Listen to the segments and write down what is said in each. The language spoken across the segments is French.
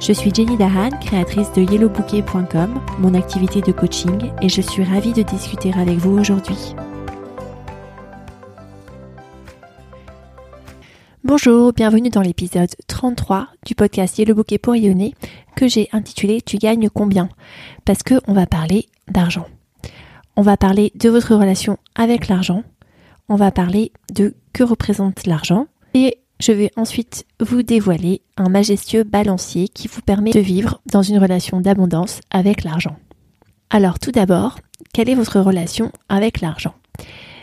Je suis Jenny Dahan, créatrice de yellowbouquet.com, mon activité de coaching, et je suis ravie de discuter avec vous aujourd'hui. Bonjour, bienvenue dans l'épisode 33 du podcast Yellow Bouquet pour rayonner que j'ai intitulé Tu gagnes combien? Parce que on va parler d'argent. On va parler de votre relation avec l'argent. On va parler de que représente l'argent et je vais ensuite vous dévoiler un majestueux balancier qui vous permet de vivre dans une relation d'abondance avec l'argent. Alors tout d'abord, quelle est votre relation avec l'argent?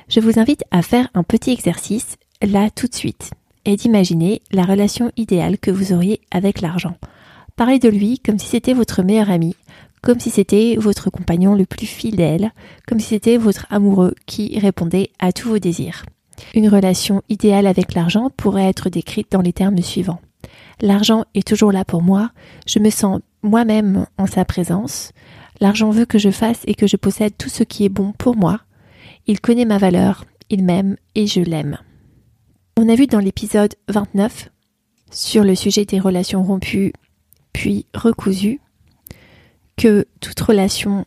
Je vous invite à faire un petit exercice là tout de suite et d'imaginer la relation idéale que vous auriez avec l'argent. Parlez de lui comme si c'était votre meilleur ami, comme si c'était votre compagnon le plus fidèle, comme si c'était votre amoureux qui répondait à tous vos désirs. Une relation idéale avec l'argent pourrait être décrite dans les termes suivants. L'argent est toujours là pour moi, je me sens moi-même en sa présence, l'argent veut que je fasse et que je possède tout ce qui est bon pour moi, il connaît ma valeur, il m'aime et je l'aime. On a vu dans l'épisode 29 sur le sujet des relations rompues puis recousues que toute relation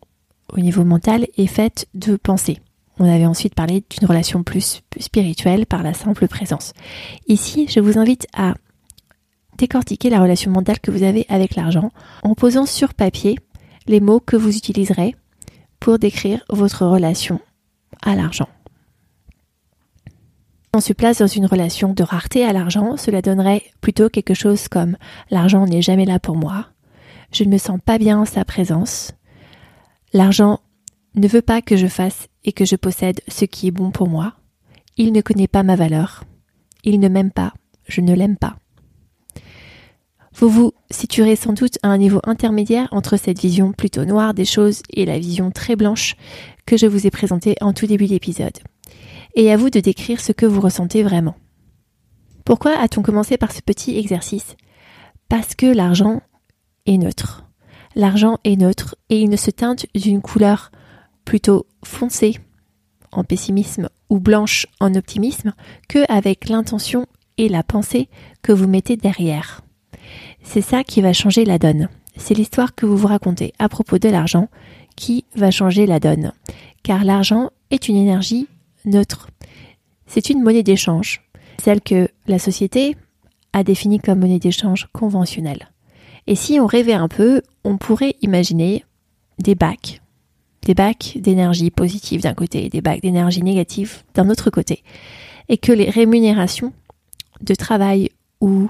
au niveau mental est faite de pensée. On avait ensuite parlé d'une relation plus spirituelle par la simple présence. Ici, je vous invite à décortiquer la relation mentale que vous avez avec l'argent en posant sur papier les mots que vous utiliserez pour décrire votre relation à l'argent. On se place dans une relation de rareté à l'argent, cela donnerait plutôt quelque chose comme l'argent n'est jamais là pour moi, je ne me sens pas bien en sa présence, l'argent ne veut pas que je fasse et que je possède ce qui est bon pour moi. Il ne connaît pas ma valeur. Il ne m'aime pas. Je ne l'aime pas. Vous vous situerez sans doute à un niveau intermédiaire entre cette vision plutôt noire des choses et la vision très blanche que je vous ai présentée en tout début d'épisode. Et à vous de décrire ce que vous ressentez vraiment. Pourquoi a-t-on commencé par ce petit exercice? Parce que l'argent est neutre. L'argent est neutre et il ne se teinte d'une couleur plutôt foncée en pessimisme ou blanche en optimisme que avec l'intention et la pensée que vous mettez derrière. C'est ça qui va changer la donne. C'est l'histoire que vous vous racontez à propos de l'argent qui va changer la donne. Car l'argent est une énergie neutre. C'est une monnaie d'échange, celle que la société a définie comme monnaie d'échange conventionnelle. Et si on rêvait un peu, on pourrait imaginer des bacs des bacs d'énergie positive d'un côté et des bacs d'énergie négative d'un autre côté. Et que les rémunérations de travail ou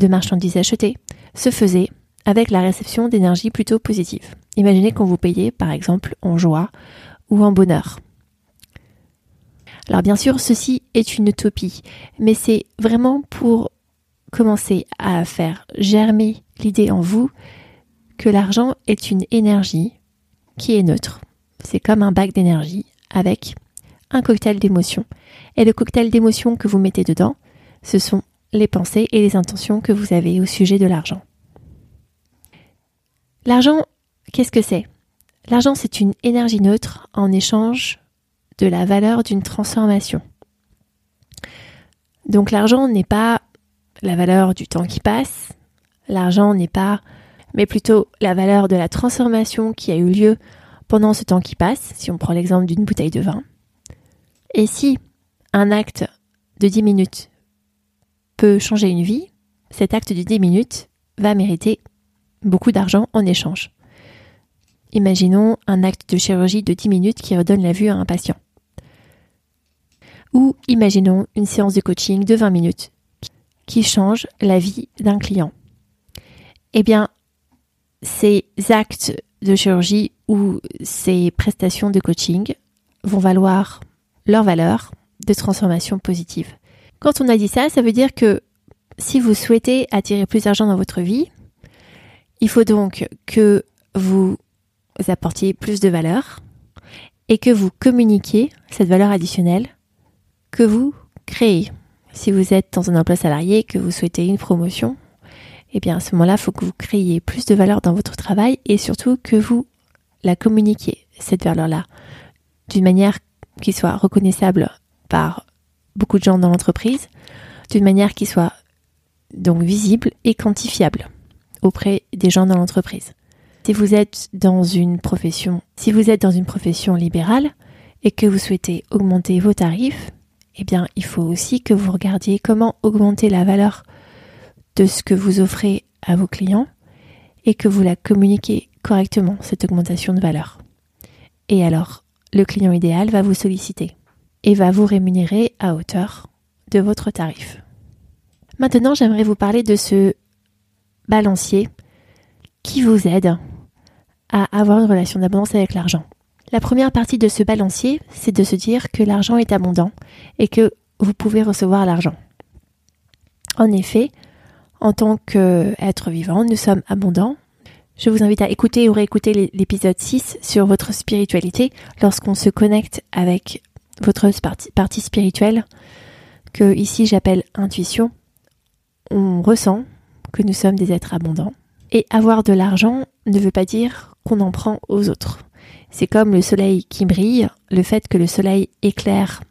de marchandises achetées se faisaient avec la réception d'énergie plutôt positive. Imaginez qu'on vous payait par exemple en joie ou en bonheur. Alors bien sûr, ceci est une utopie, mais c'est vraiment pour commencer à faire germer l'idée en vous que l'argent est une énergie qui est neutre. C'est comme un bac d'énergie avec un cocktail d'émotions. Et le cocktail d'émotions que vous mettez dedans, ce sont les pensées et les intentions que vous avez au sujet de l'argent. L'argent, qu'est-ce que c'est? L'argent, c'est une énergie neutre en échange de la valeur d'une transformation. Donc l'argent n'est pas la valeur du temps qui passe, l'argent n'est pas mais plutôt la valeur de la transformation qui a eu lieu pendant ce temps qui passe, si on prend l'exemple d'une bouteille de vin. Et si un acte de 10 minutes peut changer une vie, cet acte de 10 minutes va mériter beaucoup d'argent en échange. Imaginons un acte de chirurgie de 10 minutes qui redonne la vue à un patient. Ou imaginons une séance de coaching de 20 minutes qui change la vie d'un client. Eh bien, ces actes de chirurgie ou ces prestations de coaching vont valoir leur valeur de transformation positive. Quand on a dit ça, ça veut dire que si vous souhaitez attirer plus d'argent dans votre vie, Il faut donc que vous apportiez plus de valeur et que vous communiquiez cette valeur additionnelle que vous créez. Si vous êtes dans un emploi salarié, que vous souhaitez une promotion, eh bien à ce moment-là, il faut que vous créiez plus de valeur dans votre travail et surtout que vous la communiquiez, cette valeur-là, d'une manière qui soit reconnaissable par beaucoup de gens dans l'entreprise, d'une manière qui soit donc visible et quantifiable auprès des gens dans l'entreprise. Si vous êtes dans une profession, si vous êtes dans une profession libérale et que vous souhaitez augmenter vos tarifs, eh bien, il faut aussi que vous regardiez comment augmenter la valeur de ce que vous offrez à vos clients et que vous la communiquez correctement, cette augmentation de valeur. Et alors, le client idéal va vous solliciter et va vous rémunérer à hauteur de votre tarif. Maintenant, j'aimerais vous parler de ce balancier qui vous aide à avoir une relation d'abondance avec l'argent. La première partie de ce balancier, c'est de se dire que l'argent est abondant et que vous pouvez recevoir l'argent. En effet, en tant qu'être vivant, nous sommes abondants. Je vous invite à écouter ou réécouter l'épisode 6 sur votre spiritualité lorsqu'on se connecte avec votre partie spirituelle, que ici j'appelle intuition. On ressent que nous sommes des êtres abondants. Et avoir de l'argent ne veut pas dire qu'on en prend aux autres. C'est comme le soleil qui brille, le fait que le soleil éclaire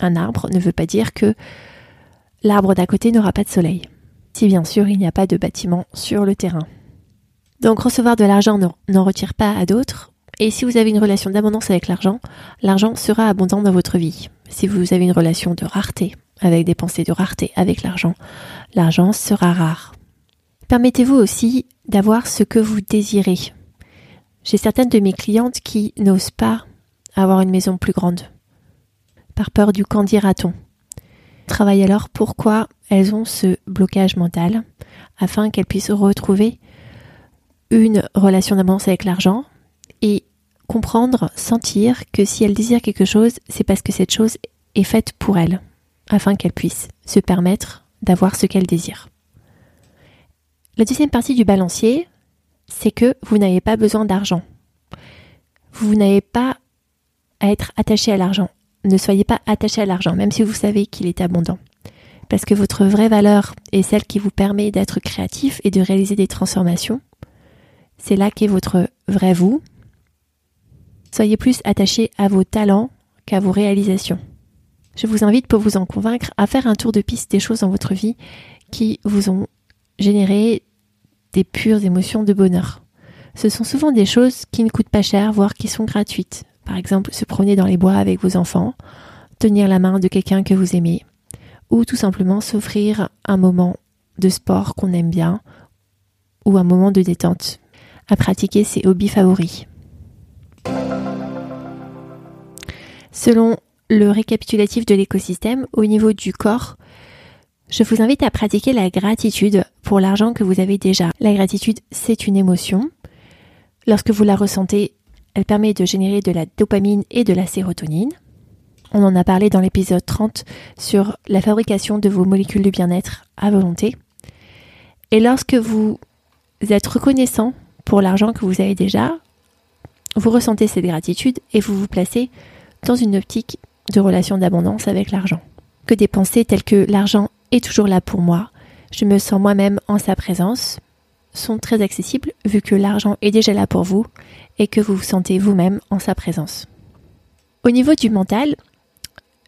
un arbre ne veut pas dire que l'arbre d'à côté n'aura pas de soleil. Si bien sûr il n'y a pas de bâtiment sur le terrain. Donc recevoir de l'argent n'en retire pas à d'autres. Et si vous avez une relation d'abondance avec l'argent, l'argent sera abondant dans votre vie. Si vous avez une relation de rareté, avec des pensées de rareté avec l'argent, l'argent sera rare. Permettez-vous aussi d'avoir ce que vous désirez. J'ai certaines de mes clientes qui n'osent pas avoir une maison plus grande, par peur du qu'en dira-t-on. Travaille alors pourquoi elles ont ce blocage mental, afin qu'elles puissent retrouver une relation d'abondance avec l'argent et comprendre, sentir que si elles désirent quelque chose, c'est parce que cette chose est faite pour elles, afin qu'elles puissent se permettre d'avoir ce qu'elles désirent. La deuxième partie du balancier, c'est que vous n'avez pas besoin d'argent. Vous n'avez pas à être attaché à l'argent. Ne soyez pas attaché à l'argent, même si vous savez qu'il est abondant. Parce que votre vraie valeur est celle qui vous permet d'être créatif et de réaliser des transformations. C'est là qu'est votre vrai vous. Soyez plus attaché à vos talents qu'à vos réalisations. Je vous invite, pour vous en convaincre, à faire un tour de piste des choses dans votre vie qui vous ont générer des pures émotions de bonheur. Ce sont souvent des choses qui ne coûtent pas cher, voire qui sont gratuites. Par exemple, se promener dans les bois avec vos enfants, tenir la main de quelqu'un que vous aimez, ou tout simplement s'offrir un moment de sport qu'on aime bien, ou un moment de détente, à pratiquer ses hobbies favoris. Selon le récapitulatif de l'écosystème, au niveau du corps, je vous invite à pratiquer la gratitude pour l'argent que vous avez déjà. La gratitude, c'est une émotion. Lorsque vous la ressentez, elle permet de générer de la dopamine et de la sérotonine. On en a parlé dans l'épisode 30 sur la fabrication de vos molécules de bien-être à volonté. Et lorsque vous êtes reconnaissant pour l'argent que vous avez déjà, vous ressentez cette gratitude et vous vous placez dans une optique de relation d'abondance avec l'argent. Que des pensées telles que l'argent est toujours là pour moi, je me sens moi-même en sa présence, sont très accessibles vu que l'argent est déjà là pour vous et que vous vous sentez vous-même en sa présence. Au niveau du mental,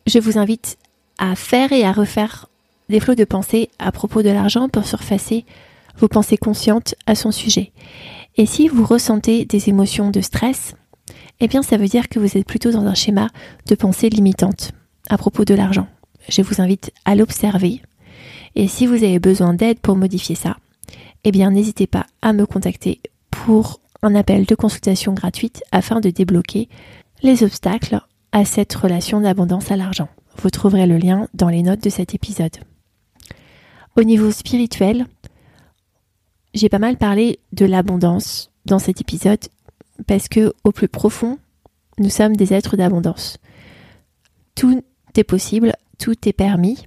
je vous invite à faire et à refaire des flots de pensées à propos de l'argent pour surfacer vos pensées conscientes à son sujet. Et si vous ressentez des émotions de stress, eh bien ça veut dire que vous êtes plutôt dans un schéma de pensée limitante à propos de l'argent. Je vous invite à l'observer, et si vous avez besoin d'aide pour modifier ça, eh bien n'hésitez pas à me contacter pour un appel de consultation gratuite afin de débloquer les obstacles à cette relation d'abondance à l'argent. Vous trouverez le lien dans les notes de cet épisode. Au niveau spirituel, j'ai pas mal parlé de l'abondance dans cet épisode parce que au plus profond, nous sommes des êtres d'abondance. Tout est possible, tout est permis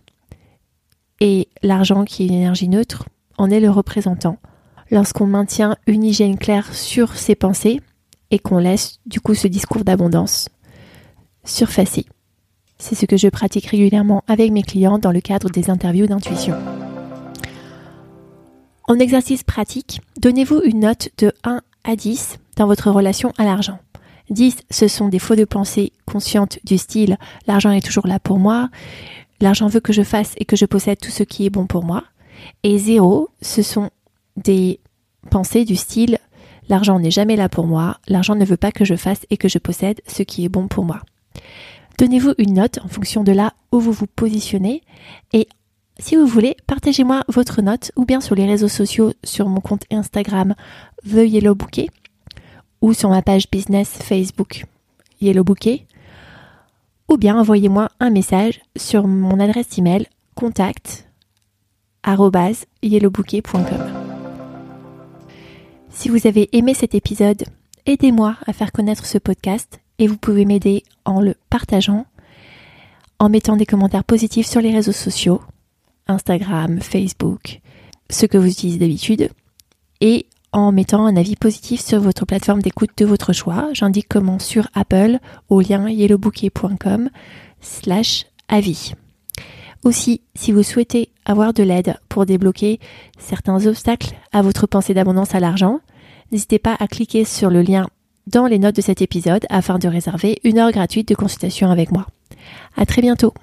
et l'argent qui est une énergie neutre en est le représentant. lorsqu'on maintient une hygiène claire sur ses pensées et qu'on laisse du coup ce discours d'abondance surfacer. C'est ce que je pratique régulièrement avec mes clients dans le cadre des interviews d'intuition. En exercice pratique, donnez-vous une note de 1 à 10 dans votre relation à l'argent. 10, ce sont des faux de pensée conscientes du style l'argent est toujours là pour moi, l'argent veut que je fasse et que je possède tout ce qui est bon pour moi. Et 0, ce sont des pensées du style l'argent n'est jamais là pour moi, l'argent ne veut pas que je fasse et que je possède ce qui est bon pour moi. Donnez-vous une note en fonction de là où vous vous positionnez et si vous voulez, partagez-moi votre note ou bien sur les réseaux sociaux sur mon compte Instagram The Yellow Bouquet ou sur ma page business Facebook Yellow Bouquet ou bien envoyez-moi un message sur mon adresse email contact yellowbouquet.com. Si vous avez aimé cet épisode, aidez-moi à faire connaître ce podcast et vous pouvez m'aider en le partageant, en mettant des commentaires positifs sur les réseaux sociaux, Instagram, Facebook, ce que vous utilisez d'habitude, et en mettant un avis positif sur votre plateforme d'écoute de votre choix. J'indique comment sur Apple au lien yellowbouquet.com slash avis. Aussi, si vous souhaitez avoir de l'aide pour débloquer certains obstacles à votre pensée d'abondance à l'argent, n'hésitez pas à cliquer sur le lien dans les notes de cet épisode afin de réserver une heure gratuite de consultation avec moi. À très bientôt!